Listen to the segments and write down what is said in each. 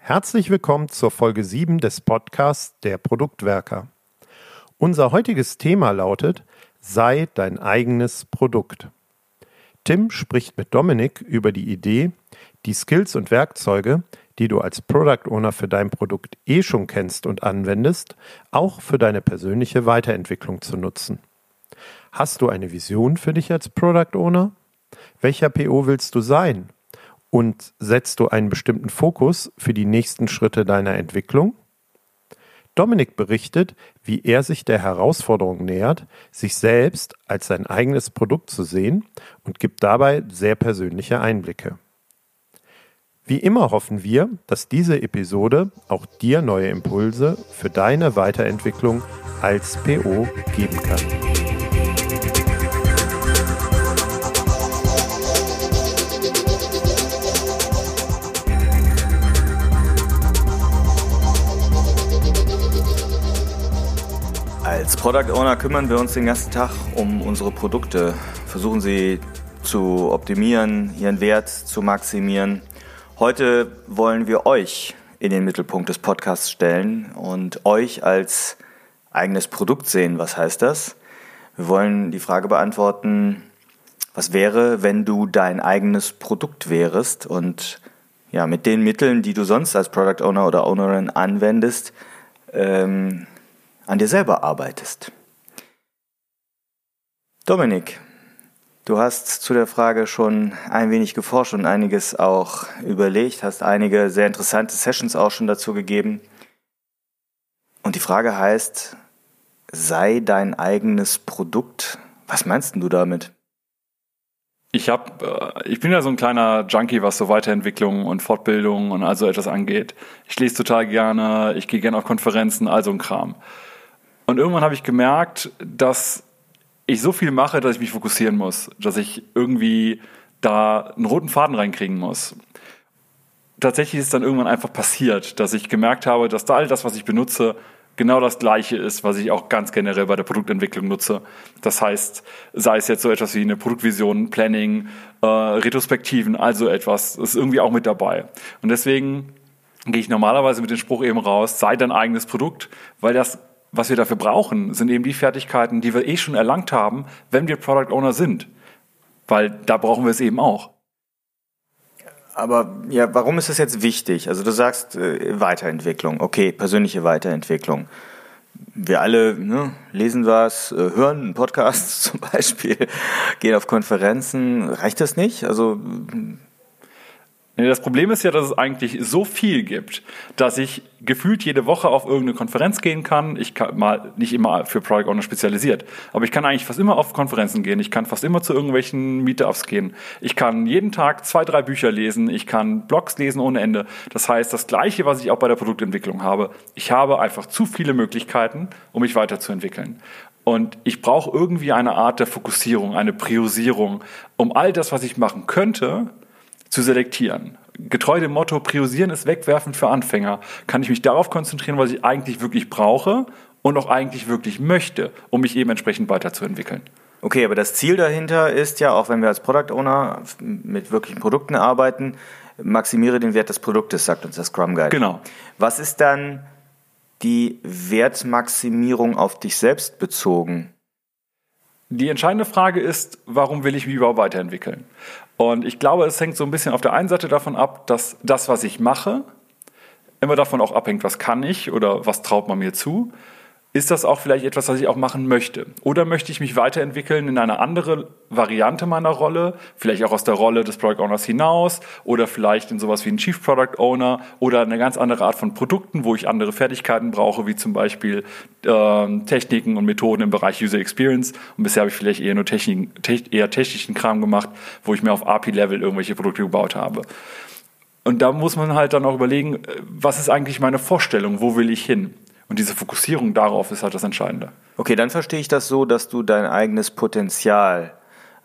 Herzlich willkommen zur Folge 7 des Podcasts Der Produktwerker. Unser heutiges Thema lautet Sei dein eigenes Produkt. Tim spricht mit Dominik über die Idee, die Skills und Werkzeuge, die du als Product Owner für dein Produkt eh schon kennst und anwendest, auch für deine persönliche Weiterentwicklung zu nutzen. Hast du eine Vision für dich als Product Owner? Welcher PO willst du sein? Und setzt du einen bestimmten Fokus für die nächsten Schritte deiner Entwicklung? Dominik berichtet, wie er sich der Herausforderung nähert, sich selbst als sein eigenes Produkt zu sehen und gibt dabei sehr persönliche Einblicke. Wie immer hoffen wir, dass diese Episode auch dir neue Impulse für deine Weiterentwicklung als PO geben kann. Als Product Owner kümmern wir uns den ganzen Tag um unsere Produkte, versuchen sie zu optimieren, ihren Wert zu maximieren Heute wollen wir euch in den Mittelpunkt des Podcasts stellen und euch als eigenes Produkt sehen. Was heißt das? Wir wollen die Frage beantworten, was wäre, wenn du dein eigenes Produkt wärest und ja, mit den Mitteln, die du sonst als Product Owner oder Ownerin anwendest, ähm, an dir selber arbeitest. Dominik, Du hast zu der Frage schon ein wenig geforscht und einiges auch überlegt, hast einige sehr interessante Sessions auch schon dazu gegeben. Und die Frage heißt, sei dein eigenes Produkt. Was meinst du damit? Ich hab, äh, ich bin ja so ein kleiner Junkie, was so Weiterentwicklung und Fortbildung und also etwas angeht. Ich lese total gerne, ich gehe gerne auf Konferenzen, also ein Kram. Und irgendwann habe ich gemerkt, dass ich so viel mache, dass ich mich fokussieren muss, dass ich irgendwie da einen roten Faden reinkriegen muss. Tatsächlich ist es dann irgendwann einfach passiert, dass ich gemerkt habe, dass da all das, was ich benutze, genau das Gleiche ist, was ich auch ganz generell bei der Produktentwicklung nutze. Das heißt, sei es jetzt so etwas wie eine Produktvision, Planning, äh, Retrospektiven, also etwas, ist irgendwie auch mit dabei. Und deswegen gehe ich normalerweise mit dem Spruch eben raus, sei dein eigenes Produkt, weil das was wir dafür brauchen, sind eben die Fertigkeiten, die wir eh schon erlangt haben, wenn wir Product Owner sind. Weil da brauchen wir es eben auch. Aber ja, warum ist das jetzt wichtig? Also du sagst äh, Weiterentwicklung, okay, persönliche Weiterentwicklung. Wir alle ne, lesen was, äh, hören einen Podcast zum Beispiel, gehen auf Konferenzen. Reicht das nicht? Also das Problem ist ja, dass es eigentlich so viel gibt, dass ich gefühlt jede Woche auf irgendeine Konferenz gehen kann. Ich kann mal nicht immer für Product Owner spezialisiert, aber ich kann eigentlich fast immer auf Konferenzen gehen. Ich kann fast immer zu irgendwelchen Meetups gehen. Ich kann jeden Tag zwei, drei Bücher lesen. Ich kann Blogs lesen ohne Ende. Das heißt, das Gleiche, was ich auch bei der Produktentwicklung habe. Ich habe einfach zu viele Möglichkeiten, um mich weiterzuentwickeln. Und ich brauche irgendwie eine Art der Fokussierung, eine Priorisierung, um all das, was ich machen könnte, zu selektieren. Getreu dem Motto, priorisieren ist wegwerfen für Anfänger, kann ich mich darauf konzentrieren, was ich eigentlich wirklich brauche und auch eigentlich wirklich möchte, um mich eben entsprechend weiterzuentwickeln. Okay, aber das Ziel dahinter ist ja, auch wenn wir als Product Owner mit wirklichen Produkten arbeiten, maximiere den Wert des Produktes, sagt uns der Scrum Guide. Genau. Was ist dann die Wertmaximierung auf dich selbst bezogen? Die entscheidende Frage ist, warum will ich mich überhaupt weiterentwickeln? Und ich glaube, es hängt so ein bisschen auf der einen Seite davon ab, dass das, was ich mache, immer davon auch abhängt, was kann ich oder was traut man mir zu ist das auch vielleicht etwas, was ich auch machen möchte? Oder möchte ich mich weiterentwickeln in eine andere Variante meiner Rolle, vielleicht auch aus der Rolle des Product Owners hinaus oder vielleicht in sowas wie ein Chief Product Owner oder eine ganz andere Art von Produkten, wo ich andere Fertigkeiten brauche, wie zum Beispiel äh, Techniken und Methoden im Bereich User Experience. Und bisher habe ich vielleicht eher nur Technik, eher technischen Kram gemacht, wo ich mir auf API-Level irgendwelche Produkte gebaut habe. Und da muss man halt dann auch überlegen, äh, was ist eigentlich meine Vorstellung, wo will ich hin? Und diese Fokussierung darauf ist halt das Entscheidende. Okay, dann verstehe ich das so, dass du dein eigenes Potenzial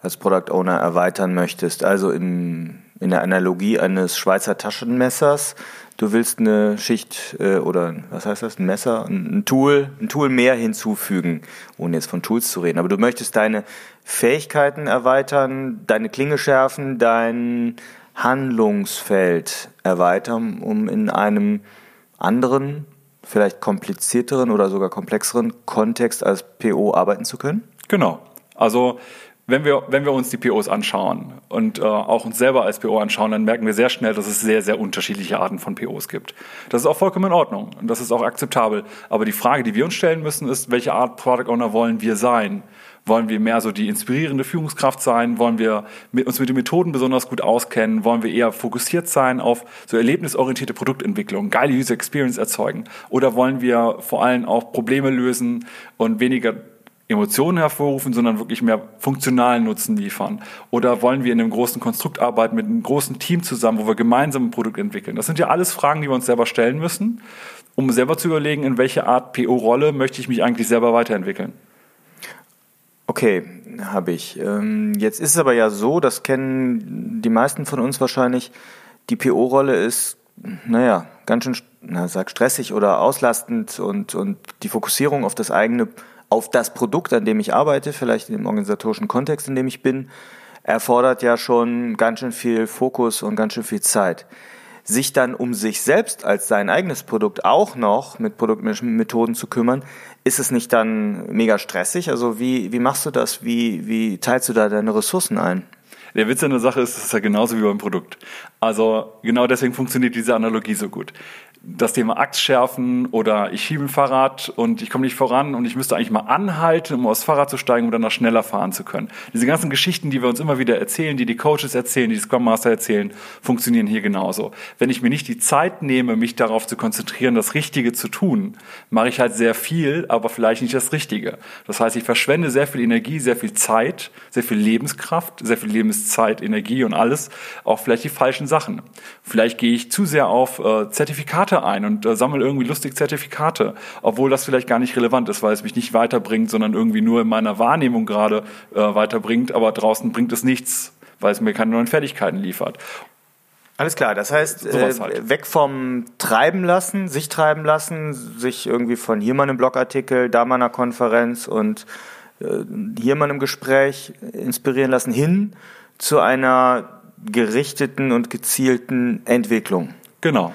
als Product Owner erweitern möchtest. Also in, in der Analogie eines Schweizer Taschenmessers. Du willst eine Schicht äh, oder was heißt das? Ein Messer, ein Tool, ein Tool mehr hinzufügen, ohne jetzt von Tools zu reden. Aber du möchtest deine Fähigkeiten erweitern, deine Klinge schärfen, dein Handlungsfeld erweitern, um in einem anderen, vielleicht komplizierteren oder sogar komplexeren Kontext als PO arbeiten zu können? Genau. Also wenn wir, wenn wir uns die POs anschauen und äh, auch uns selber als PO anschauen, dann merken wir sehr schnell, dass es sehr, sehr unterschiedliche Arten von POs gibt. Das ist auch vollkommen in Ordnung und das ist auch akzeptabel. Aber die Frage, die wir uns stellen müssen, ist, welche Art Product Owner wollen wir sein? Wollen wir mehr so die inspirierende Führungskraft sein? Wollen wir uns mit den Methoden besonders gut auskennen? Wollen wir eher fokussiert sein auf so erlebnisorientierte Produktentwicklung, geile User Experience erzeugen? Oder wollen wir vor allem auch Probleme lösen und weniger Emotionen hervorrufen, sondern wirklich mehr funktionalen Nutzen liefern? Oder wollen wir in einem großen Konstrukt arbeiten mit einem großen Team zusammen, wo wir gemeinsam ein Produkt entwickeln? Das sind ja alles Fragen, die wir uns selber stellen müssen, um selber zu überlegen, in welche Art PO-Rolle möchte ich mich eigentlich selber weiterentwickeln. Okay, habe ich. Ähm, jetzt ist es aber ja so, das kennen die meisten von uns wahrscheinlich, die PO-Rolle ist, naja, ganz schön, na, sag stressig oder auslastend und, und die Fokussierung auf das eigene, auf das Produkt, an dem ich arbeite, vielleicht im organisatorischen Kontext, in dem ich bin, erfordert ja schon ganz schön viel Fokus und ganz schön viel Zeit sich dann um sich selbst als sein eigenes Produkt auch noch mit Produktmethoden zu kümmern, ist es nicht dann mega stressig? Also wie, wie machst du das? Wie, wie teilst du da deine Ressourcen ein? Der Witz an der Sache ist, es ist ja genauso wie beim Produkt. Also genau deswegen funktioniert diese Analogie so gut das Thema Axt schärfen oder ich schiebe ein Fahrrad und ich komme nicht voran und ich müsste eigentlich mal anhalten, um aufs Fahrrad zu steigen, um dann noch schneller fahren zu können. Diese ganzen Geschichten, die wir uns immer wieder erzählen, die die Coaches erzählen, die die Scrum Master erzählen, funktionieren hier genauso. Wenn ich mir nicht die Zeit nehme, mich darauf zu konzentrieren, das Richtige zu tun, mache ich halt sehr viel, aber vielleicht nicht das Richtige. Das heißt, ich verschwende sehr viel Energie, sehr viel Zeit, sehr viel Lebenskraft, sehr viel Lebenszeit, Energie und alles, auch vielleicht die falschen Sachen. Vielleicht gehe ich zu sehr auf äh, Zertifikate Zertifikate ein und äh, sammle irgendwie lustig Zertifikate, obwohl das vielleicht gar nicht relevant ist, weil es mich nicht weiterbringt, sondern irgendwie nur in meiner Wahrnehmung gerade äh, weiterbringt, aber draußen bringt es nichts, weil es mir keine neuen Fertigkeiten liefert. Alles klar, das heißt, äh, halt. weg vom Treiben lassen, sich treiben lassen, sich irgendwie von hier mal einem Blogartikel, da mal einer Konferenz und äh, hier mal einem Gespräch inspirieren lassen, hin zu einer gerichteten und gezielten Entwicklung. Genau.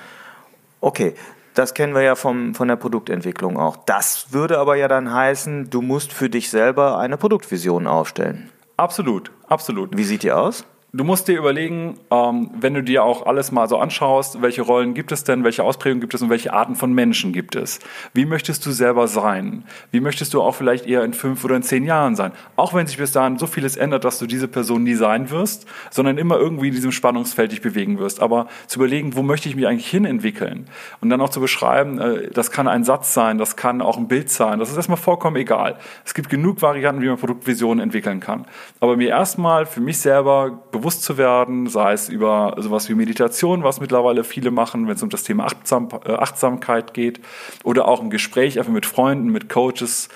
Okay, das kennen wir ja vom, von der Produktentwicklung auch. Das würde aber ja dann heißen, du musst für dich selber eine Produktvision aufstellen. Absolut, absolut. Wie sieht die aus? Du musst dir überlegen, ähm, wenn du dir auch alles mal so anschaust, welche Rollen gibt es denn, welche Ausprägungen gibt es und welche Arten von Menschen gibt es. Wie möchtest du selber sein? Wie möchtest du auch vielleicht eher in fünf oder in zehn Jahren sein? Auch wenn sich bis dahin so vieles ändert, dass du diese Person nie sein wirst, sondern immer irgendwie in diesem Spannungsfeld dich bewegen wirst. Aber zu überlegen, wo möchte ich mich eigentlich hin entwickeln? Und dann auch zu beschreiben, äh, das kann ein Satz sein, das kann auch ein Bild sein. Das ist erstmal vollkommen egal. Es gibt genug Varianten, wie man Produktvisionen entwickeln kann. Aber mir erstmal für mich selber bewusst zu werden, sei es über sowas wie Meditation, was mittlerweile viele machen, wenn es um das Thema Achtsam, äh, Achtsamkeit geht, oder auch im Gespräch einfach mit Freunden, mit Coaches,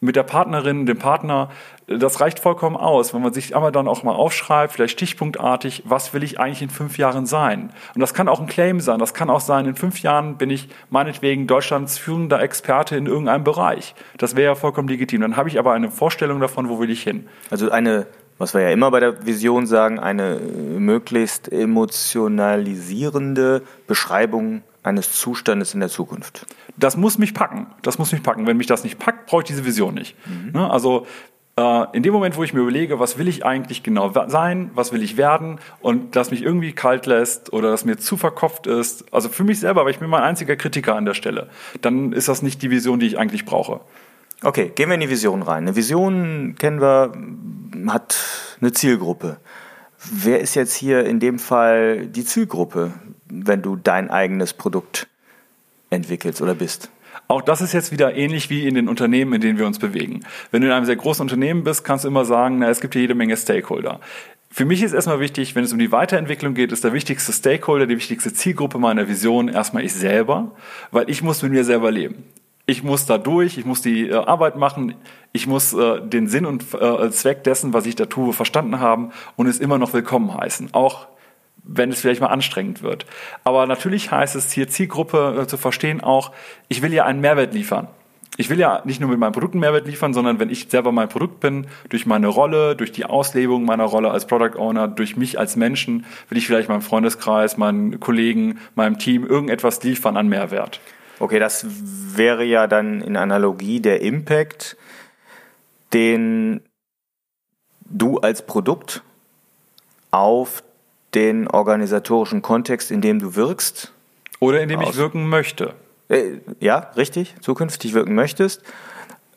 mit der Partnerin, dem Partner, das reicht vollkommen aus, wenn man sich einmal dann auch mal aufschreibt, vielleicht stichpunktartig, was will ich eigentlich in fünf Jahren sein? Und das kann auch ein Claim sein, das kann auch sein, in fünf Jahren bin ich meinetwegen Deutschlands führender Experte in irgendeinem Bereich. Das wäre ja vollkommen legitim. Dann habe ich aber eine Vorstellung davon, wo will ich hin. Also eine was wir ja immer bei der Vision sagen, eine möglichst emotionalisierende Beschreibung eines Zustandes in der Zukunft. Das muss mich packen. Das muss mich packen. Wenn mich das nicht packt, brauche ich diese Vision nicht. Mhm. Ne? Also äh, in dem Moment, wo ich mir überlege, was will ich eigentlich genau sein, was will ich werden und das mich irgendwie kalt lässt oder das mir zu verkopft ist, also für mich selber, weil ich bin mein einziger Kritiker an der Stelle, dann ist das nicht die Vision, die ich eigentlich brauche. Okay, gehen wir in die Vision rein. Eine Vision kennen wir, hat eine Zielgruppe. Wer ist jetzt hier in dem Fall die Zielgruppe, wenn du dein eigenes Produkt entwickelst oder bist? Auch das ist jetzt wieder ähnlich wie in den Unternehmen, in denen wir uns bewegen. Wenn du in einem sehr großen Unternehmen bist, kannst du immer sagen, na, es gibt hier jede Menge Stakeholder. Für mich ist erstmal wichtig, wenn es um die Weiterentwicklung geht, ist der wichtigste Stakeholder, die wichtigste Zielgruppe meiner Vision erstmal ich selber, weil ich muss mit mir selber leben ich muss da durch, ich muss die äh, Arbeit machen, ich muss äh, den Sinn und äh, Zweck dessen, was ich da tue, verstanden haben und es immer noch willkommen heißen, auch wenn es vielleicht mal anstrengend wird. Aber natürlich heißt es hier Zielgruppe äh, zu verstehen auch, ich will ja einen Mehrwert liefern. ich will ja nicht nur mit meinem Produkt einen Mehrwert liefern, sondern wenn ich selber mein Produkt bin, durch meine Rolle, durch die Auslebung meiner Rolle als Product Owner, durch mich als Menschen, will ich vielleicht meinem Freundeskreis, meinen Kollegen, meinem Team irgendetwas liefern an Mehrwert. Okay, das wäre ja dann in Analogie der Impact, den du als Produkt auf den organisatorischen Kontext, in dem du wirkst. Oder in dem ich wirken möchte. Äh, ja, richtig, zukünftig wirken möchtest,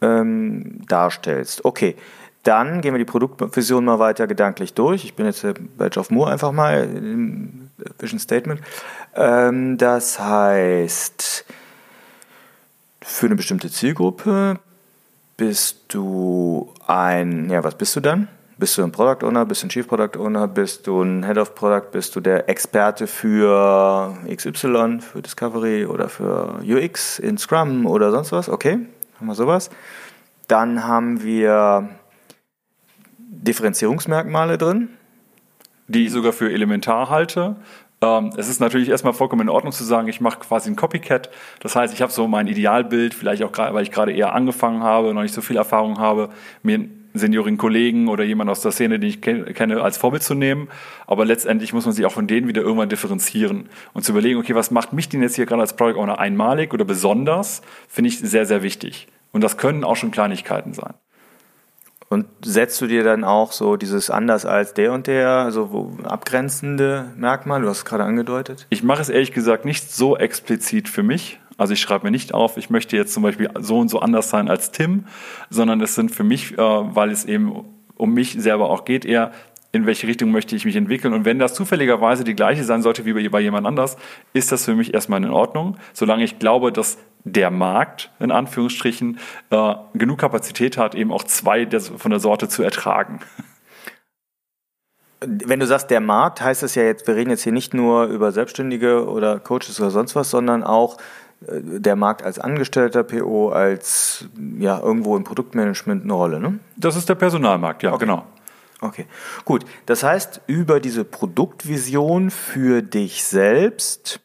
ähm, darstellst. Okay, dann gehen wir die Produktvision mal weiter gedanklich durch. Ich bin jetzt bei Geoff Moore einfach mal im Vision Statement. Ähm, das heißt, für eine bestimmte Zielgruppe bist du ein, ja, was bist du dann? Bist du ein Product Owner, bist du ein Chief Product Owner, bist du ein Head of Product, bist du der Experte für XY, für Discovery oder für UX in Scrum oder sonst was? Okay, haben wir sowas. Dann haben wir Differenzierungsmerkmale drin. Die ich sogar für elementar halte. Ähm, es ist natürlich erstmal vollkommen in Ordnung zu sagen, ich mache quasi ein Copycat. Das heißt, ich habe so mein Idealbild, vielleicht auch gerade, weil ich gerade eher angefangen habe, noch nicht so viel Erfahrung habe, mir Senioren Kollegen oder jemand aus der Szene, den ich kenne, als Vorbild zu nehmen. Aber letztendlich muss man sich auch von denen wieder irgendwann differenzieren und zu überlegen, okay, was macht mich denn jetzt hier gerade als Product Owner einmalig oder besonders, finde ich sehr, sehr wichtig. Und das können auch schon Kleinigkeiten sein. Und setzt du dir dann auch so dieses anders als der und der, also abgrenzende Merkmal? Du hast es gerade angedeutet. Ich mache es ehrlich gesagt nicht so explizit für mich. Also ich schreibe mir nicht auf, ich möchte jetzt zum Beispiel so und so anders sein als Tim, sondern es sind für mich, äh, weil es eben um mich selber auch geht, eher in welche Richtung möchte ich mich entwickeln. Und wenn das zufälligerweise die gleiche sein sollte wie bei jemand anders, ist das für mich erstmal in Ordnung, solange ich glaube, dass der Markt, in Anführungsstrichen, äh, genug Kapazität hat, eben auch zwei der, von der Sorte zu ertragen. Wenn du sagst, der Markt, heißt es ja jetzt, wir reden jetzt hier nicht nur über Selbstständige oder Coaches oder sonst was, sondern auch äh, der Markt als angestellter PO, als ja irgendwo im Produktmanagement eine Rolle, ne? Das ist der Personalmarkt, ja, okay. genau. Okay, gut. Das heißt, über diese Produktvision für dich selbst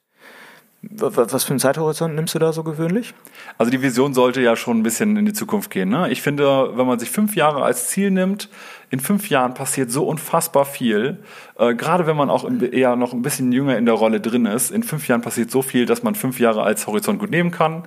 was für einen Zeithorizont nimmst du da so gewöhnlich? Also die Vision sollte ja schon ein bisschen in die Zukunft gehen. Ne? Ich finde, wenn man sich fünf Jahre als Ziel nimmt, in fünf Jahren passiert so unfassbar viel. Äh, gerade wenn man auch eher noch ein bisschen jünger in der Rolle drin ist, in fünf Jahren passiert so viel, dass man fünf Jahre als Horizont gut nehmen kann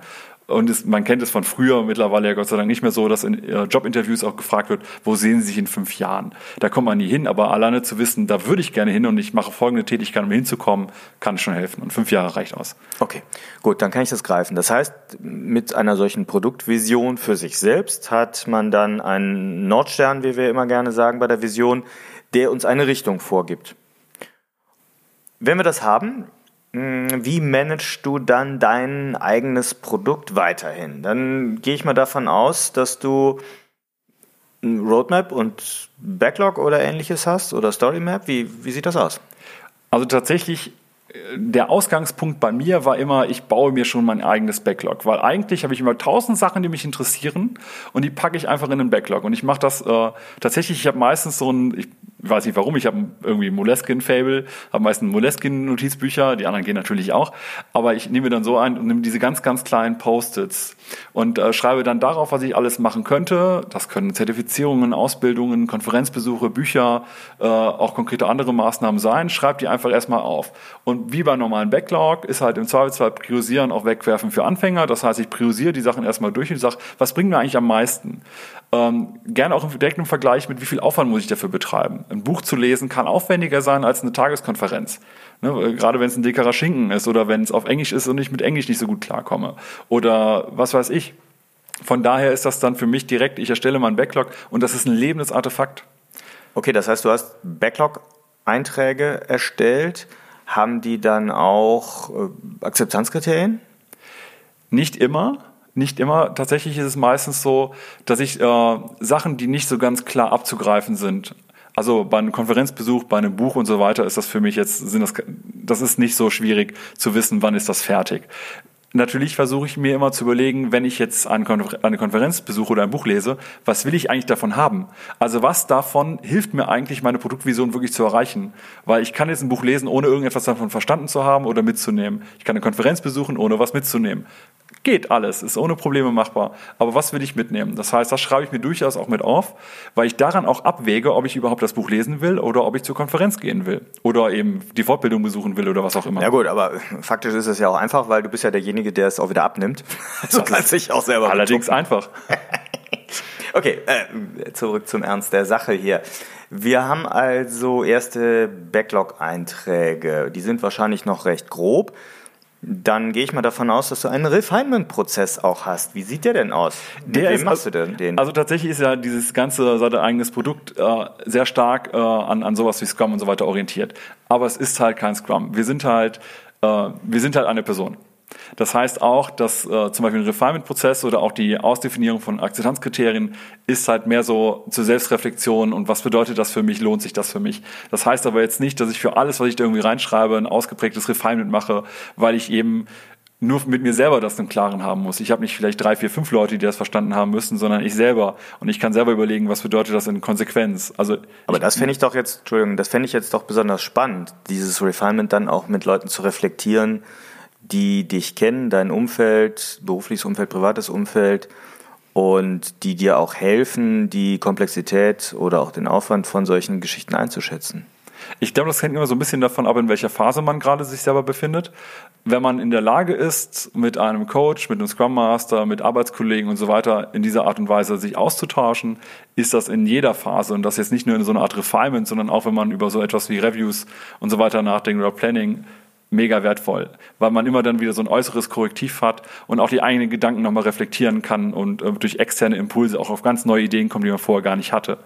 und es, man kennt es von früher, mittlerweile ja Gott sei Dank nicht mehr so, dass in äh, Jobinterviews auch gefragt wird, wo sehen Sie sich in fünf Jahren? Da kommt man nie hin, aber alleine zu wissen, da würde ich gerne hin und ich mache folgende Tätigkeit, um hinzukommen, kann schon helfen. Und fünf Jahre reicht aus. Okay, gut, dann kann ich das greifen. Das heißt, mit einer solchen Produktvision für sich selbst hat man dann einen Nordstern, wie wir immer gerne sagen bei der Vision, der uns eine Richtung vorgibt. Wenn wir das haben, wie managst du dann dein eigenes Produkt weiterhin? Dann gehe ich mal davon aus, dass du ein Roadmap und Backlog oder ähnliches hast oder Storymap. Wie, wie sieht das aus? Also tatsächlich der Ausgangspunkt bei mir war immer, ich baue mir schon mein eigenes Backlog, weil eigentlich habe ich immer tausend Sachen, die mich interessieren und die packe ich einfach in den Backlog und ich mache das äh, tatsächlich, ich habe meistens so ein, ich weiß nicht warum, ich habe irgendwie Moleskin-Fable, habe meistens Moleskin-Notizbücher, die anderen gehen natürlich auch, aber ich nehme dann so ein und nehme diese ganz, ganz kleinen Post-its und äh, schreibe dann darauf, was ich alles machen könnte. Das können Zertifizierungen, Ausbildungen, Konferenzbesuche, Bücher, äh, auch konkrete andere Maßnahmen sein. Schreib die einfach erstmal auf. Und wie beim normalen Backlog ist halt im Zweifelsfall Priorisieren auch Wegwerfen für Anfänger. Das heißt, ich priorisiere die Sachen erstmal durch und sage, was bringt mir eigentlich am meisten? Ähm, gerne auch direkt im Vergleich mit, wie viel Aufwand muss ich dafür betreiben. Ein Buch zu lesen kann aufwendiger sein als eine Tageskonferenz. Ne, gerade wenn es ein dickerer Schinken ist oder wenn es auf Englisch ist und ich mit Englisch nicht so gut klarkomme. Oder was weiß ich. Von daher ist das dann für mich direkt, ich erstelle mal einen Backlog und das ist ein lebendes Artefakt. Okay, das heißt, du hast Backlog-Einträge erstellt. Haben die dann auch äh, Akzeptanzkriterien? Nicht immer. Nicht immer. Tatsächlich ist es meistens so, dass ich äh, Sachen, die nicht so ganz klar abzugreifen sind, also bei einem Konferenzbesuch, bei einem Buch und so weiter ist das für mich jetzt, sind das, das ist nicht so schwierig zu wissen, wann ist das fertig. Natürlich versuche ich mir immer zu überlegen, wenn ich jetzt eine Konferenz besuche oder ein Buch lese, was will ich eigentlich davon haben? Also was davon hilft mir eigentlich, meine Produktvision wirklich zu erreichen? Weil ich kann jetzt ein Buch lesen, ohne irgendetwas davon verstanden zu haben oder mitzunehmen. Ich kann eine Konferenz besuchen, ohne was mitzunehmen. Geht alles, ist ohne Probleme machbar. Aber was will ich mitnehmen? Das heißt, das schreibe ich mir durchaus auch mit auf, weil ich daran auch abwäge, ob ich überhaupt das Buch lesen will oder ob ich zur Konferenz gehen will oder eben die Fortbildung besuchen will oder was auch immer. Ja gut, aber faktisch ist es ja auch einfach, weil du bist ja derjenige, der es auch wieder abnimmt. Also kannst dich auch selber. Allerdings betuppen. einfach. okay, äh, zurück zum Ernst der Sache hier. Wir haben also erste Backlog-Einträge. Die sind wahrscheinlich noch recht grob. Dann gehe ich mal davon aus, dass du einen Refinement-Prozess auch hast. Wie sieht der denn aus? der ist, machst du denn den? Also tatsächlich ist ja dieses ganze sein eigenes Produkt äh, sehr stark äh, an, an sowas wie Scrum und so weiter orientiert. Aber es ist halt kein Scrum. Wir sind halt, äh, wir sind halt eine Person. Das heißt auch, dass äh, zum Beispiel ein Refinement-Prozess oder auch die Ausdefinierung von Akzeptanzkriterien ist halt mehr so zur Selbstreflexion und was bedeutet das für mich, lohnt sich das für mich. Das heißt aber jetzt nicht, dass ich für alles, was ich da irgendwie reinschreibe, ein ausgeprägtes Refinement mache, weil ich eben nur mit mir selber das im Klaren haben muss. Ich habe nicht vielleicht drei, vier, fünf Leute, die das verstanden haben müssen, sondern ich selber. Und ich kann selber überlegen, was bedeutet das in Konsequenz. Also Aber das fände ich doch jetzt, Entschuldigung, das fände ich jetzt doch besonders spannend, dieses Refinement dann auch mit Leuten zu reflektieren, die dich kennen, dein Umfeld, berufliches Umfeld, privates Umfeld und die dir auch helfen, die Komplexität oder auch den Aufwand von solchen Geschichten einzuschätzen. Ich glaube, das hängt immer so ein bisschen davon ab, in welcher Phase man gerade sich selber befindet. Wenn man in der Lage ist, mit einem Coach, mit einem Scrum Master, mit Arbeitskollegen und so weiter in dieser Art und Weise sich auszutauschen, ist das in jeder Phase und das jetzt nicht nur in so einer Art Refinement, sondern auch wenn man über so etwas wie Reviews und so weiter nachdenkt oder Planning, mega wertvoll, weil man immer dann wieder so ein äußeres Korrektiv hat und auch die eigenen Gedanken nochmal reflektieren kann und äh, durch externe Impulse auch auf ganz neue Ideen kommt, die man vorher gar nicht hatte.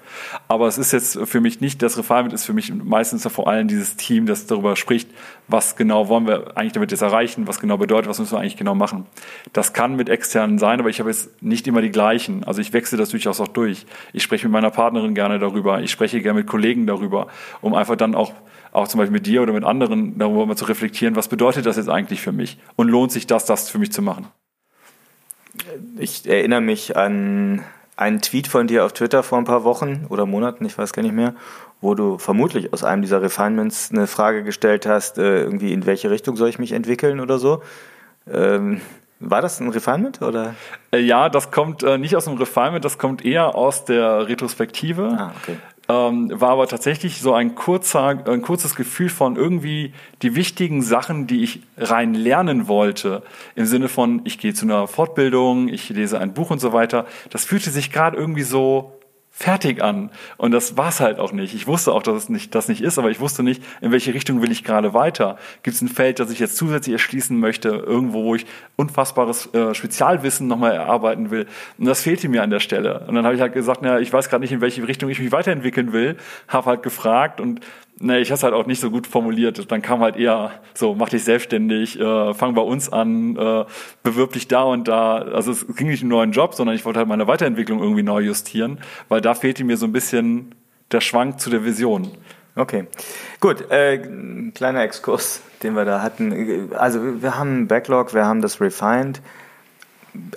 Aber es ist jetzt für mich nicht, das Refinement ist für mich meistens vor allem dieses Team, das darüber spricht, was genau wollen wir eigentlich damit jetzt erreichen, was genau bedeutet, was müssen wir eigentlich genau machen. Das kann mit externen sein, aber ich habe jetzt nicht immer die gleichen. Also ich wechsle das durchaus auch durch. Ich spreche mit meiner Partnerin gerne darüber, ich spreche gerne mit Kollegen darüber, um einfach dann auch auch zum Beispiel mit dir oder mit anderen darüber mal zu reflektieren, was bedeutet das jetzt eigentlich für mich und lohnt sich das, das für mich zu machen? Ich erinnere mich an einen Tweet von dir auf Twitter vor ein paar Wochen oder Monaten, ich weiß gar nicht mehr, wo du vermutlich aus einem dieser Refinements eine Frage gestellt hast, äh, irgendwie in welche Richtung soll ich mich entwickeln oder so. Ähm, war das ein Refinement oder? Äh, ja, das kommt äh, nicht aus dem Refinement, das kommt eher aus der Retrospektive. Ah, okay ähm, war aber tatsächlich so ein kurzer, ein kurzes Gefühl von irgendwie die wichtigen Sachen, die ich rein lernen wollte, im Sinne von, ich gehe zu einer Fortbildung, ich lese ein Buch und so weiter. Das fühlte sich gerade irgendwie so fertig an. Und das war es halt auch nicht. Ich wusste auch, dass es nicht, das nicht ist, aber ich wusste nicht, in welche Richtung will ich gerade weiter. Gibt es ein Feld, das ich jetzt zusätzlich erschließen möchte, irgendwo, wo ich unfassbares äh, Spezialwissen nochmal erarbeiten will. Und das fehlte mir an der Stelle. Und dann habe ich halt gesagt, na, ich weiß gerade nicht, in welche Richtung ich mich weiterentwickeln will, habe halt gefragt und Nee, ich habe es halt auch nicht so gut formuliert. Dann kam halt eher so, mach dich selbstständig, äh, fang bei uns an, äh, bewirb dich da und da. Also es ging nicht um einen neuen Job, sondern ich wollte halt meine Weiterentwicklung irgendwie neu justieren, weil da fehlte mir so ein bisschen der Schwank zu der Vision. Okay, gut. Äh, kleiner Exkurs, den wir da hatten. Also wir haben Backlog, wir haben das Refined.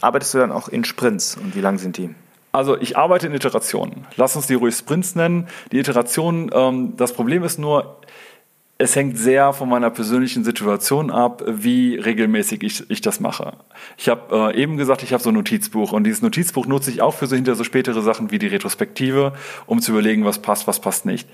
Arbeitest du dann auch in Sprints und wie lang sind die? Also ich arbeite in Iterationen. Lass uns die ruhig Sprints nennen. Die Iterationen, ähm, das Problem ist nur, es hängt sehr von meiner persönlichen Situation ab, wie regelmäßig ich, ich das mache. Ich habe äh, eben gesagt, ich habe so ein Notizbuch und dieses Notizbuch nutze ich auch für so hinter so spätere Sachen wie die Retrospektive, um zu überlegen, was passt, was passt nicht.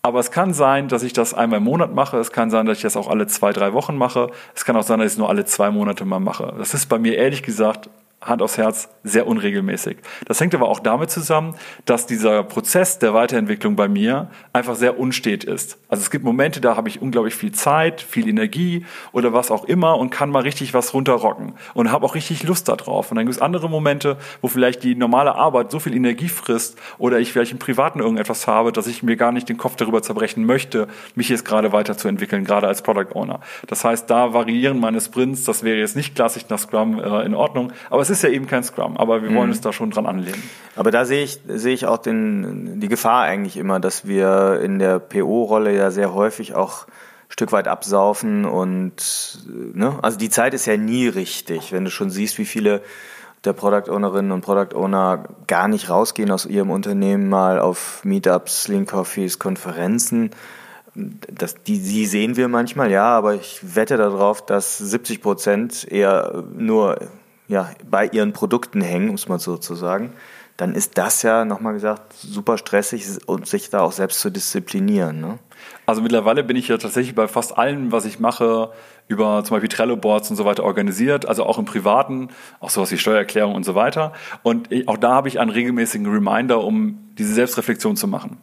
Aber es kann sein, dass ich das einmal im Monat mache. Es kann sein, dass ich das auch alle zwei, drei Wochen mache. Es kann auch sein, dass ich es nur alle zwei Monate mal mache. Das ist bei mir ehrlich gesagt Hand aufs Herz, sehr unregelmäßig. Das hängt aber auch damit zusammen, dass dieser Prozess der Weiterentwicklung bei mir einfach sehr unstet ist. Also es gibt Momente, da habe ich unglaublich viel Zeit, viel Energie oder was auch immer und kann mal richtig was runterrocken und habe auch richtig Lust darauf. Und dann gibt es andere Momente, wo vielleicht die normale Arbeit so viel Energie frisst oder ich vielleicht im Privaten irgendetwas habe, dass ich mir gar nicht den Kopf darüber zerbrechen möchte, mich jetzt gerade weiterzuentwickeln, gerade als Product Owner. Das heißt, da variieren meine Sprints, das wäre jetzt nicht klassisch nach Scrum äh, in Ordnung, aber es ist ja eben kein Scrum, aber wir wollen mhm. uns da schon dran anlehnen. Aber da sehe ich, sehe ich auch den, die Gefahr eigentlich immer, dass wir in der PO-Rolle ja sehr häufig auch ein Stück weit absaufen und ne? also die Zeit ist ja nie richtig, wenn du schon siehst, wie viele der Product Ownerinnen und Product Owner gar nicht rausgehen aus ihrem Unternehmen mal auf Meetups, Link Coffees, Konferenzen das, die, die sehen wir manchmal, ja, aber ich wette darauf, dass 70 Prozent eher nur ja, bei ihren Produkten hängen, um es mal so zu sagen, dann ist das ja, nochmal gesagt, super stressig und sich da auch selbst zu disziplinieren. Ne? Also mittlerweile bin ich ja tatsächlich bei fast allem, was ich mache, über zum Beispiel Trello-Boards und so weiter organisiert, also auch im Privaten, auch sowas wie Steuererklärung und so weiter. Und auch da habe ich einen regelmäßigen Reminder, um diese Selbstreflexion zu machen.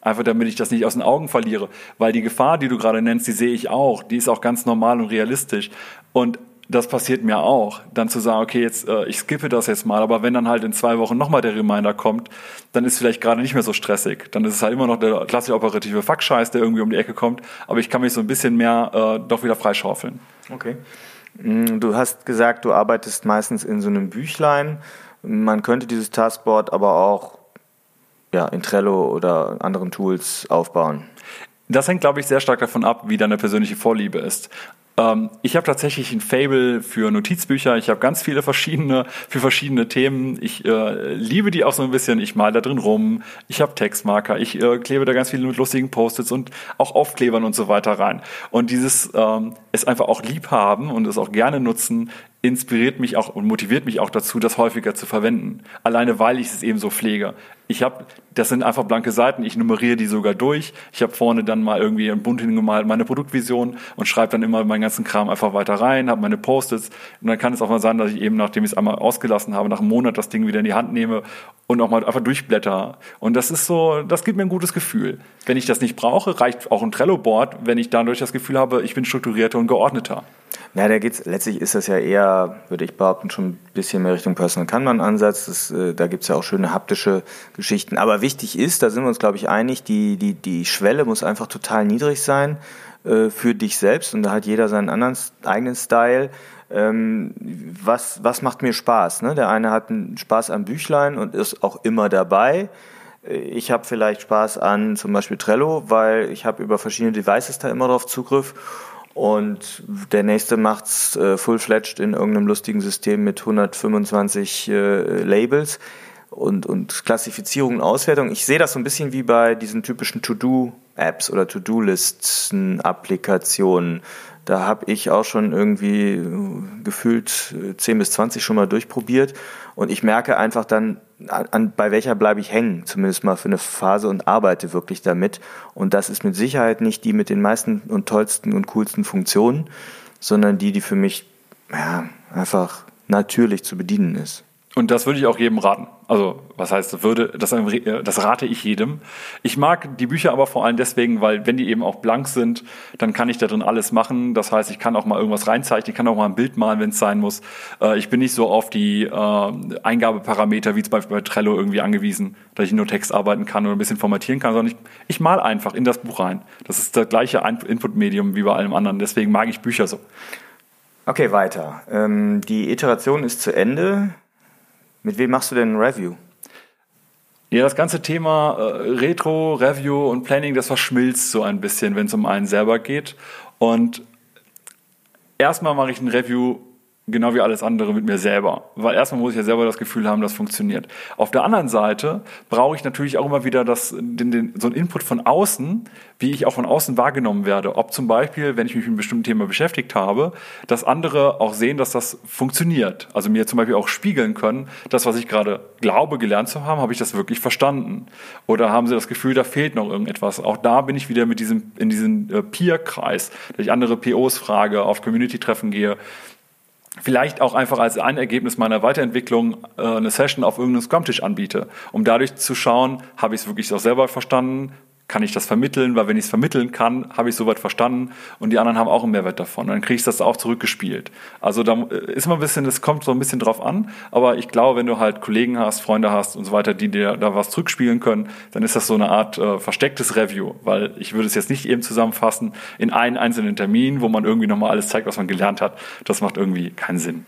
Einfach damit ich das nicht aus den Augen verliere. Weil die Gefahr, die du gerade nennst, die sehe ich auch. Die ist auch ganz normal und realistisch. Und das passiert mir auch, dann zu sagen, okay, jetzt äh, ich skippe das jetzt mal, aber wenn dann halt in zwei Wochen nochmal der Reminder kommt, dann ist es vielleicht gerade nicht mehr so stressig. Dann ist es halt immer noch der klassische operative Fuckscheiß, der irgendwie um die Ecke kommt, aber ich kann mich so ein bisschen mehr äh, doch wieder freischaufeln. Okay. Mm, du hast gesagt, du arbeitest meistens in so einem Büchlein. Man könnte dieses Taskboard aber auch ja, in Trello oder anderen Tools aufbauen. Das hängt, glaube ich, sehr stark davon ab, wie deine persönliche Vorliebe ist. Ähm, ich habe tatsächlich ein Fable für Notizbücher. Ich habe ganz viele verschiedene für verschiedene Themen. Ich äh, liebe die auch so ein bisschen. Ich male da drin rum. Ich habe Textmarker. Ich äh, klebe da ganz viele mit lustigen Post-its und auch Aufklebern und so weiter rein. Und dieses ähm, es einfach auch lieb haben und es auch gerne nutzen, inspiriert mich auch und motiviert mich auch dazu, das häufiger zu verwenden. Alleine weil ich es eben so pflege. Ich habe, das sind einfach blanke Seiten, ich nummeriere die sogar durch. Ich habe vorne dann mal irgendwie ein Bunt hingemalt, meine Produktvision und schreibe dann immer meinen ganzen Kram einfach weiter rein, habe meine Post-its und dann kann es auch mal sein, dass ich eben, nachdem ich es einmal ausgelassen habe, nach einem Monat das Ding wieder in die Hand nehme und auch mal einfach durchblätter. Und das ist so, das gibt mir ein gutes Gefühl. Wenn ich das nicht brauche, reicht auch ein Trello-Board, wenn ich dadurch das Gefühl habe, ich bin strukturierter und geordneter. Na, da geht's, letztlich ist das ja eher, würde ich behaupten, schon ein bisschen mehr Richtung Personal Kanban-Ansatz. Äh, da gibt's ja auch schöne haptische Geschichten. Aber wichtig ist, da sind wir uns, glaube ich, einig, die, die, die Schwelle muss einfach total niedrig sein äh, für dich selbst. Und da hat jeder seinen anderen, eigenen Style. Ähm, was, was macht mir Spaß? Ne? Der eine hat einen Spaß am Büchlein und ist auch immer dabei. Äh, ich habe vielleicht Spaß an zum Beispiel Trello, weil ich habe über verschiedene Devices da immer drauf Zugriff und der nächste macht's äh, full-fledged in irgendeinem lustigen System mit 125 äh, Labels und, und Klassifizierung und Auswertung. Ich sehe das so ein bisschen wie bei diesen typischen To-Do-Apps oder To-Do-Listen-Applikationen. Da habe ich auch schon irgendwie äh, gefühlt 10 äh, bis 20 schon mal durchprobiert. Und ich merke einfach dann, an, bei welcher bleibe ich hängen, zumindest mal für eine Phase und arbeite wirklich damit. Und das ist mit Sicherheit nicht die mit den meisten und tollsten und coolsten Funktionen, sondern die, die für mich ja, einfach natürlich zu bedienen ist. Und das würde ich auch jedem raten. Also, was heißt, würde, das, das rate ich jedem. Ich mag die Bücher aber vor allem deswegen, weil wenn die eben auch blank sind, dann kann ich da drin alles machen. Das heißt, ich kann auch mal irgendwas reinzeichnen, ich kann auch mal ein Bild malen, wenn es sein muss. Äh, ich bin nicht so auf die äh, Eingabeparameter wie zum Beispiel bei Trello irgendwie angewiesen, dass ich nur Text arbeiten kann oder ein bisschen formatieren kann, sondern ich, ich mal einfach in das Buch rein. Das ist das gleiche Input-Medium wie bei allem anderen. Deswegen mag ich Bücher so. Okay, weiter. Ähm, die Iteration ist zu Ende. Mit wem machst du denn ein Review? Ja, das ganze Thema äh, Retro, Review und Planning, das verschmilzt so ein bisschen, wenn es um einen selber geht. Und erstmal mache ich ein Review genau wie alles andere mit mir selber. Weil erstmal muss ich ja selber das Gefühl haben, das funktioniert. Auf der anderen Seite brauche ich natürlich auch immer wieder das, den, den, so einen Input von außen, wie ich auch von außen wahrgenommen werde. Ob zum Beispiel, wenn ich mich mit einem bestimmten Thema beschäftigt habe, dass andere auch sehen, dass das funktioniert. Also mir zum Beispiel auch spiegeln können, das, was ich gerade glaube, gelernt zu haben, habe ich das wirklich verstanden? Oder haben sie das Gefühl, da fehlt noch irgendetwas? Auch da bin ich wieder mit diesem, in diesem äh, Peer-Kreis, dass ich andere POs frage, auf Community-Treffen gehe vielleicht auch einfach als ein Ergebnis meiner Weiterentwicklung äh, eine Session auf irgendeinem Scrum-Tisch anbiete, um dadurch zu schauen, habe ich es wirklich auch selber verstanden, kann ich das vermitteln, weil wenn ich es vermitteln kann, habe ich soweit verstanden und die anderen haben auch einen Mehrwert davon. dann kriege ich das auch zurückgespielt. Also da äh, ist immer ein bisschen, es kommt so ein bisschen drauf an, aber ich glaube, wenn du halt Kollegen hast, Freunde hast und so weiter, die dir da was zurückspielen können, dann ist das so eine Art äh, verstecktes Review, weil ich würde es jetzt nicht eben zusammenfassen in einen einzelnen Termin, wo man irgendwie nochmal alles zeigt, was man gelernt hat. Das macht irgendwie keinen Sinn.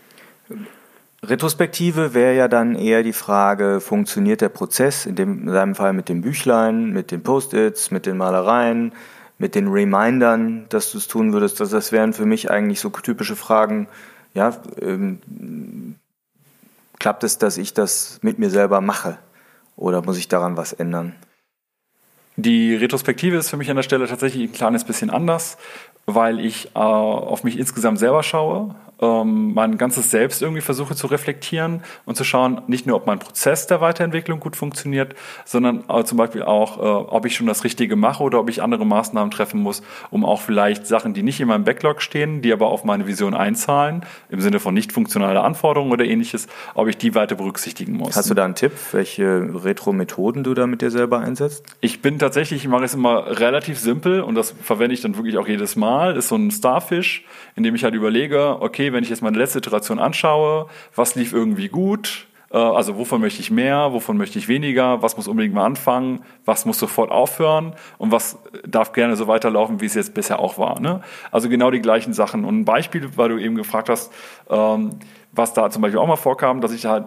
Retrospektive wäre ja dann eher die Frage, funktioniert der Prozess, in, dem, in deinem Fall mit dem Büchlein, mit den Post-its, mit den Malereien, mit den Remindern, dass du es tun würdest. Das, das wären für mich eigentlich so typische Fragen. Ja, ähm, klappt es, dass ich das mit mir selber mache? Oder muss ich daran was ändern? Die Retrospektive ist für mich an der Stelle tatsächlich ein kleines bisschen anders, weil ich äh, auf mich insgesamt selber schaue. Ähm, mein ganzes Selbst irgendwie versuche zu reflektieren und zu schauen, nicht nur, ob mein Prozess der Weiterentwicklung gut funktioniert, sondern äh, zum Beispiel auch, äh, ob ich schon das Richtige mache oder ob ich andere Maßnahmen treffen muss, um auch vielleicht Sachen, die nicht in meinem Backlog stehen, die aber auf meine Vision einzahlen, im Sinne von nicht funktionale Anforderungen oder ähnliches, ob ich die weiter berücksichtigen muss. Hast du da einen Tipp, welche Retro-Methoden du da mit dir selber einsetzt? Ich bin tatsächlich, ich mache es immer relativ simpel und das verwende ich dann wirklich auch jedes Mal, das ist so ein Starfish, in dem ich halt überlege, okay, wenn ich jetzt meine letzte Iteration anschaue, was lief irgendwie gut, äh, also wovon möchte ich mehr, wovon möchte ich weniger, was muss unbedingt mal anfangen, was muss sofort aufhören und was darf gerne so weiterlaufen, wie es jetzt bisher auch war. Ne? Also genau die gleichen Sachen. Und ein Beispiel, weil du eben gefragt hast, ähm, was da zum Beispiel auch mal vorkam, dass ich halt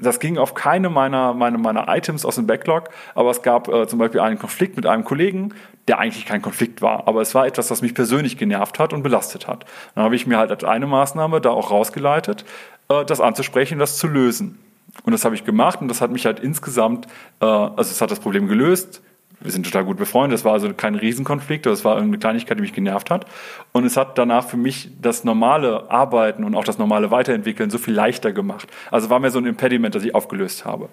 das ging auf keine meiner, meiner, meiner Items aus dem Backlog, aber es gab äh, zum Beispiel einen Konflikt mit einem Kollegen, der eigentlich kein Konflikt war, aber es war etwas, was mich persönlich genervt hat und belastet hat. Dann habe ich mir halt als eine Maßnahme da auch rausgeleitet, äh, das anzusprechen, das zu lösen. Und das habe ich gemacht und das hat mich halt insgesamt, äh, also es hat das Problem gelöst. Wir sind total gut befreundet, das war also kein Riesenkonflikt, das war irgendeine Kleinigkeit, die mich genervt hat. Und es hat danach für mich das normale Arbeiten und auch das normale Weiterentwickeln so viel leichter gemacht. Also war mir so ein Impediment, das ich aufgelöst habe.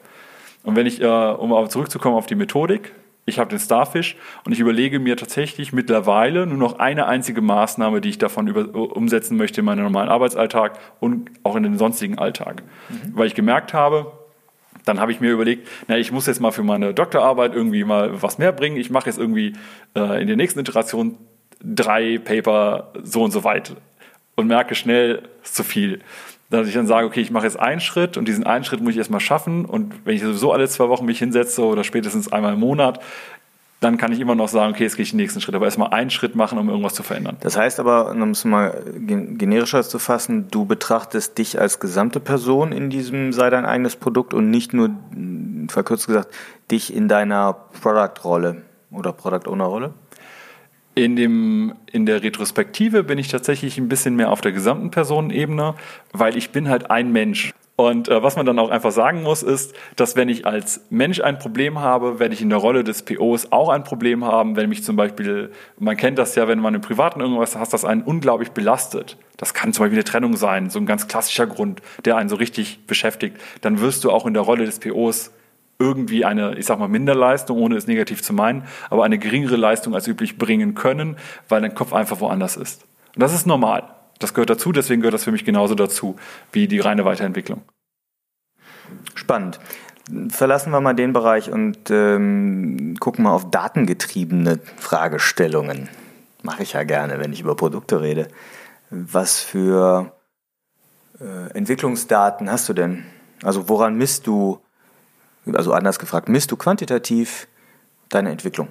Und wenn ich, äh, um zurückzukommen auf die Methodik, ich habe den Starfish und ich überlege mir tatsächlich mittlerweile nur noch eine einzige Maßnahme, die ich davon über, umsetzen möchte in meinen normalen Arbeitsalltag und auch in den sonstigen Alltag. Mhm. Weil ich gemerkt habe, dann habe ich mir überlegt, na, ich muss jetzt mal für meine Doktorarbeit irgendwie mal was mehr bringen. Ich mache jetzt irgendwie äh, in der nächsten Iteration drei Paper so und so weit und merke schnell, ist zu viel dass ich dann sage, okay, ich mache jetzt einen Schritt und diesen einen Schritt muss ich erstmal schaffen und wenn ich sowieso alle zwei Wochen mich hinsetze oder spätestens einmal im Monat, dann kann ich immer noch sagen, okay, jetzt gehe ich den nächsten Schritt, aber erstmal einen Schritt machen, um irgendwas zu verändern. Das heißt aber, um es mal generischer zu fassen, du betrachtest dich als gesamte Person in diesem sei dein eigenes Produkt und nicht nur, verkürzt gesagt, dich in deiner Product-Rolle oder Product-Owner-Rolle? In, dem, in der Retrospektive bin ich tatsächlich ein bisschen mehr auf der gesamten Personenebene, weil ich bin halt ein Mensch. Und äh, was man dann auch einfach sagen muss, ist, dass wenn ich als Mensch ein Problem habe, werde ich in der Rolle des POs auch ein Problem haben, wenn mich zum Beispiel, man kennt das ja, wenn man im Privaten irgendwas hast, das einen unglaublich belastet. Das kann zum Beispiel eine Trennung sein, so ein ganz klassischer Grund, der einen so richtig beschäftigt. Dann wirst du auch in der Rolle des POs irgendwie eine, ich sag mal, Minderleistung, ohne es negativ zu meinen, aber eine geringere Leistung als üblich bringen können, weil dein Kopf einfach woanders ist. Und das ist normal. Das gehört dazu, deswegen gehört das für mich genauso dazu wie die reine Weiterentwicklung. Spannend. Verlassen wir mal den Bereich und ähm, gucken mal auf datengetriebene Fragestellungen. Mache ich ja gerne, wenn ich über Produkte rede. Was für äh, Entwicklungsdaten hast du denn? Also woran misst du also anders gefragt, misst du quantitativ deine Entwicklung?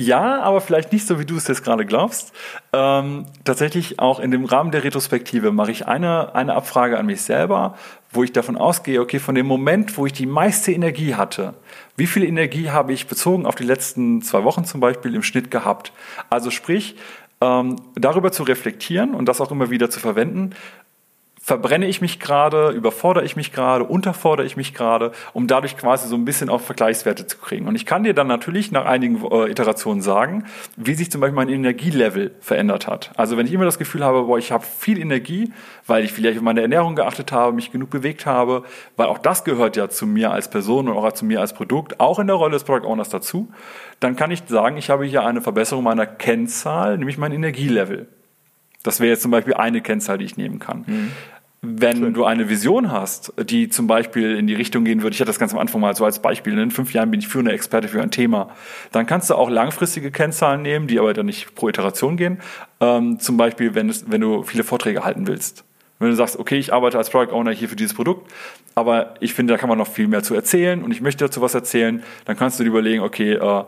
Ja, aber vielleicht nicht so, wie du es jetzt gerade glaubst. Ähm, tatsächlich auch in dem Rahmen der Retrospektive mache ich eine, eine Abfrage an mich selber, wo ich davon ausgehe, okay, von dem Moment, wo ich die meiste Energie hatte, wie viel Energie habe ich bezogen auf die letzten zwei Wochen zum Beispiel im Schnitt gehabt? Also sprich, ähm, darüber zu reflektieren und das auch immer wieder zu verwenden, verbrenne ich mich gerade, überfordere ich mich gerade, unterfordere ich mich gerade, um dadurch quasi so ein bisschen auch Vergleichswerte zu kriegen. Und ich kann dir dann natürlich nach einigen äh, Iterationen sagen, wie sich zum Beispiel mein Energielevel verändert hat. Also wenn ich immer das Gefühl habe, boah, ich habe viel Energie, weil ich vielleicht auf meine Ernährung geachtet habe, mich genug bewegt habe, weil auch das gehört ja zu mir als Person und auch zu mir als Produkt, auch in der Rolle des Product Owners dazu, dann kann ich sagen, ich habe hier eine Verbesserung meiner Kennzahl, nämlich mein Energielevel. Das wäre jetzt zum Beispiel eine Kennzahl, die ich nehmen kann. Mhm. Wenn Schön. du eine Vision hast, die zum Beispiel in die Richtung gehen würde, ich hatte das ganz am Anfang mal so als Beispiel, in fünf Jahren bin ich führender Experte für ein Thema, dann kannst du auch langfristige Kennzahlen nehmen, die aber dann nicht pro Iteration gehen. Ähm, zum Beispiel, wenn, es, wenn du viele Vorträge halten willst. Wenn du sagst, okay, ich arbeite als Product Owner hier für dieses Produkt, aber ich finde, da kann man noch viel mehr zu erzählen und ich möchte dazu was erzählen, dann kannst du dir überlegen, okay, äh,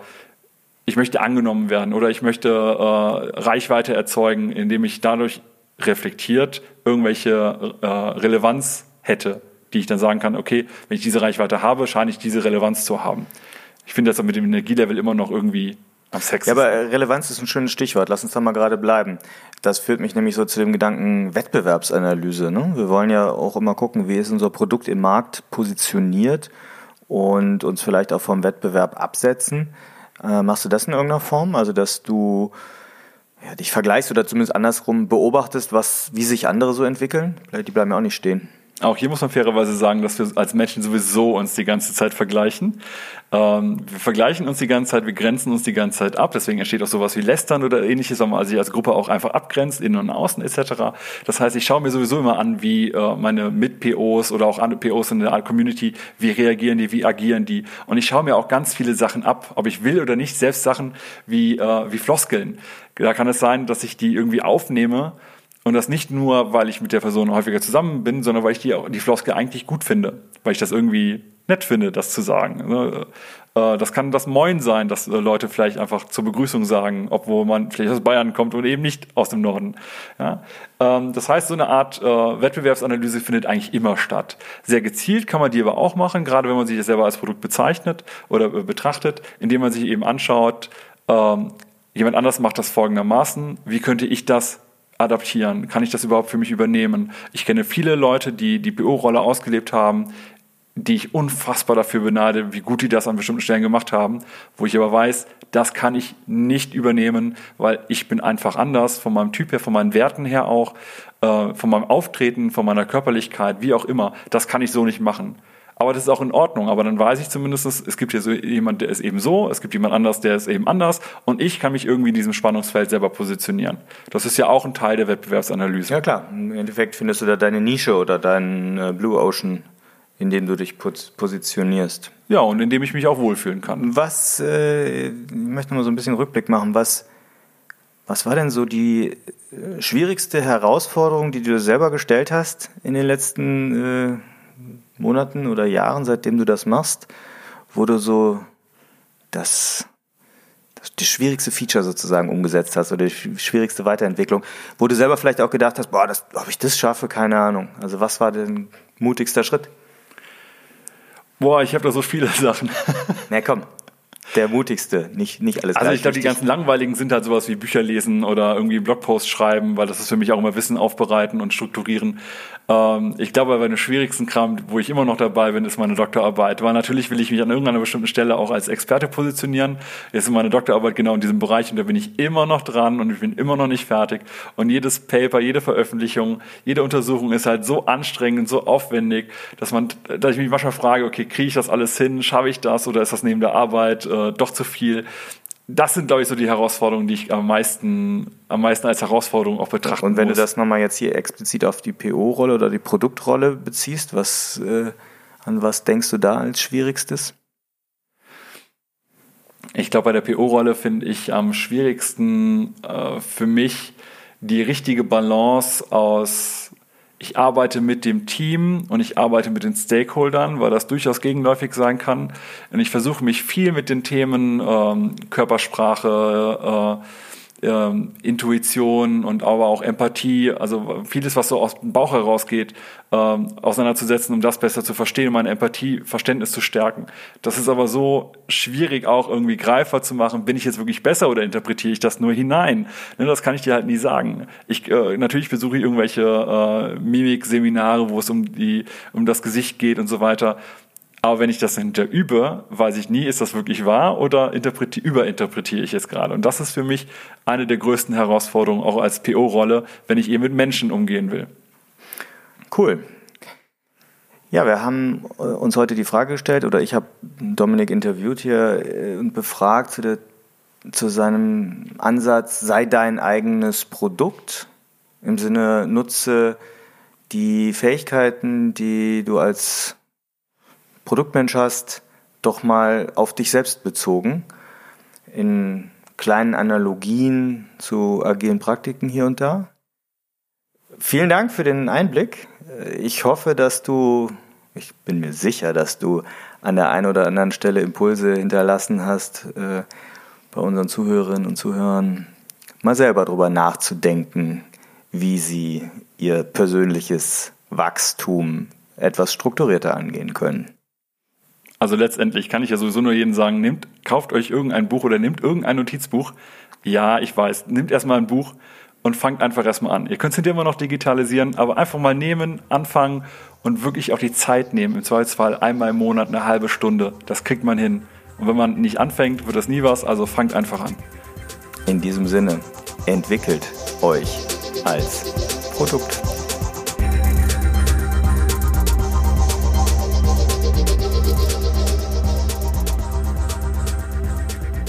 ich möchte angenommen werden oder ich möchte äh, Reichweite erzeugen, indem ich dadurch reflektiert irgendwelche äh, Relevanz hätte, die ich dann sagen kann, okay, wenn ich diese Reichweite habe, scheine ich diese Relevanz zu haben. Ich finde das mit dem Energielevel immer noch irgendwie am Sex. Ja, aber Relevanz ist ein schönes Stichwort. Lass uns da mal gerade bleiben. Das führt mich nämlich so zu dem Gedanken Wettbewerbsanalyse. Ne? Wir wollen ja auch immer gucken, wie ist unser Produkt im Markt positioniert und uns vielleicht auch vom Wettbewerb absetzen. Äh, machst du das in irgendeiner Form? Also, dass du ja, dich vergleichst oder zumindest andersrum beobachtest, was, wie sich andere so entwickeln? Die bleiben ja auch nicht stehen. Auch hier muss man fairerweise sagen, dass wir als Menschen sowieso uns die ganze Zeit vergleichen. Ähm, wir vergleichen uns die ganze Zeit, wir grenzen uns die ganze Zeit ab. Deswegen entsteht auch sowas wie Lästern oder ähnliches, weil man sich als Gruppe auch einfach abgrenzt, innen und außen etc. Das heißt, ich schaue mir sowieso immer an, wie äh, meine Mit-POs oder auch andere POs in der Community, wie reagieren die, wie agieren die. Und ich schaue mir auch ganz viele Sachen ab, ob ich will oder nicht, selbst Sachen wie, äh, wie Floskeln. Da kann es sein, dass ich die irgendwie aufnehme und das nicht nur, weil ich mit der Person häufiger zusammen bin, sondern weil ich die, die Floskel eigentlich gut finde. Weil ich das irgendwie nett finde, das zu sagen. Ne? Äh, das kann das Moin sein, dass äh, Leute vielleicht einfach zur Begrüßung sagen, obwohl man vielleicht aus Bayern kommt und eben nicht aus dem Norden. Ähm, das heißt, so eine Art äh, Wettbewerbsanalyse findet eigentlich immer statt. Sehr gezielt kann man die aber auch machen, gerade wenn man sich das selber als Produkt bezeichnet oder betrachtet, indem man sich eben anschaut, ähm, jemand anders macht das folgendermaßen, wie könnte ich das adaptieren? Kann ich das überhaupt für mich übernehmen? Ich kenne viele Leute, die die BO-Rolle ausgelebt haben, die ich unfassbar dafür beneide, wie gut die das an bestimmten Stellen gemacht haben, wo ich aber weiß, das kann ich nicht übernehmen, weil ich bin einfach anders, von meinem Typ her, von meinen Werten her auch, äh, von meinem Auftreten, von meiner Körperlichkeit, wie auch immer. Das kann ich so nicht machen. Aber das ist auch in Ordnung. Aber dann weiß ich zumindest, es gibt hier so jemand, der ist eben so, es gibt jemand anders, der ist eben anders und ich kann mich irgendwie in diesem Spannungsfeld selber positionieren. Das ist ja auch ein Teil der Wettbewerbsanalyse. Ja klar, im Endeffekt findest du da deine Nische oder deinen äh, Blue Ocean, in dem du dich positionierst. Ja, und in dem ich mich auch wohlfühlen kann. Was, äh, ich möchte mal so ein bisschen Rückblick machen, was, was war denn so die äh, schwierigste Herausforderung, die du selber gestellt hast in den letzten äh, Monaten oder Jahren, seitdem du das machst, wo du so das, das, das schwierigste Feature sozusagen umgesetzt hast oder die schwierigste Weiterentwicklung, wo du selber vielleicht auch gedacht hast, boah, das, ob ich das schaffe, keine Ahnung. Also was war dein mutigster Schritt? Boah, ich habe da so viele Sachen. Na komm, der mutigste, nicht, nicht alles Also ich glaube, die ganzen langweiligen sind halt sowas wie Bücher lesen oder irgendwie Blogposts schreiben, weil das ist für mich auch immer Wissen aufbereiten und strukturieren. Ähm, ich glaube, bei dem schwierigsten Kram, wo ich immer noch dabei bin, ist meine Doktorarbeit. Weil natürlich will ich mich an irgendeiner bestimmten Stelle auch als Experte positionieren. Jetzt ist meine Doktorarbeit genau in diesem Bereich und da bin ich immer noch dran und ich bin immer noch nicht fertig. Und jedes Paper, jede Veröffentlichung, jede Untersuchung ist halt so anstrengend so aufwendig, dass man, dass ich mich manchmal frage, okay, kriege ich das alles hin? Schaffe ich das oder ist das neben der Arbeit äh, doch zu viel? das sind, glaube ich, so die Herausforderungen, die ich am meisten, am meisten als Herausforderung auch betrachte. Und wenn muss. du das nochmal jetzt hier explizit auf die PO-Rolle oder die Produktrolle beziehst, was, äh, an was denkst du da als Schwierigstes? Ich glaube, bei der PO-Rolle finde ich am schwierigsten äh, für mich die richtige Balance aus ich arbeite mit dem Team und ich arbeite mit den Stakeholdern, weil das durchaus gegenläufig sein kann. Und ich versuche mich viel mit den Themen ähm, Körpersprache, äh, ähm, Intuition und aber auch Empathie, also vieles, was so aus dem Bauch herausgeht, ähm, auseinanderzusetzen, um das besser zu verstehen, um meine Empathie, Verständnis zu stärken. Das ist aber so schwierig auch irgendwie greifbar zu machen. Bin ich jetzt wirklich besser oder interpretiere ich das nur hinein? Ne, das kann ich dir halt nie sagen. Ich, äh, natürlich besuche ich irgendwelche äh, Mimik-Seminare, wo es um die, um das Gesicht geht und so weiter. Aber wenn ich das hinter übe, weiß ich nie, ist das wirklich wahr oder überinterpretiere ich es gerade. Und das ist für mich eine der größten Herausforderungen, auch als PO-Rolle, wenn ich eben mit Menschen umgehen will. Cool. Ja, wir haben äh, uns heute die Frage gestellt, oder ich habe Dominik interviewt hier äh, und befragt zu, der, zu seinem Ansatz, sei dein eigenes Produkt. Im Sinne, nutze die Fähigkeiten, die du als Produktmensch hast, doch mal auf dich selbst bezogen, in kleinen Analogien zu agilen Praktiken hier und da. Vielen Dank für den Einblick. Ich hoffe, dass du, ich bin mir sicher, dass du an der einen oder anderen Stelle Impulse hinterlassen hast, äh, bei unseren Zuhörerinnen und Zuhörern mal selber darüber nachzudenken, wie sie ihr persönliches Wachstum etwas strukturierter angehen können. Also letztendlich kann ich ja sowieso nur jedem sagen, nehmt, kauft euch irgendein Buch oder nehmt irgendein Notizbuch. Ja, ich weiß, nehmt erstmal ein Buch und fangt einfach erstmal an. Ihr könnt es hinterher immer noch digitalisieren, aber einfach mal nehmen, anfangen und wirklich auch die Zeit nehmen. Im Zweifelsfall einmal im Monat eine halbe Stunde. Das kriegt man hin. Und wenn man nicht anfängt, wird das nie was, also fangt einfach an. In diesem Sinne, entwickelt euch als Produkt.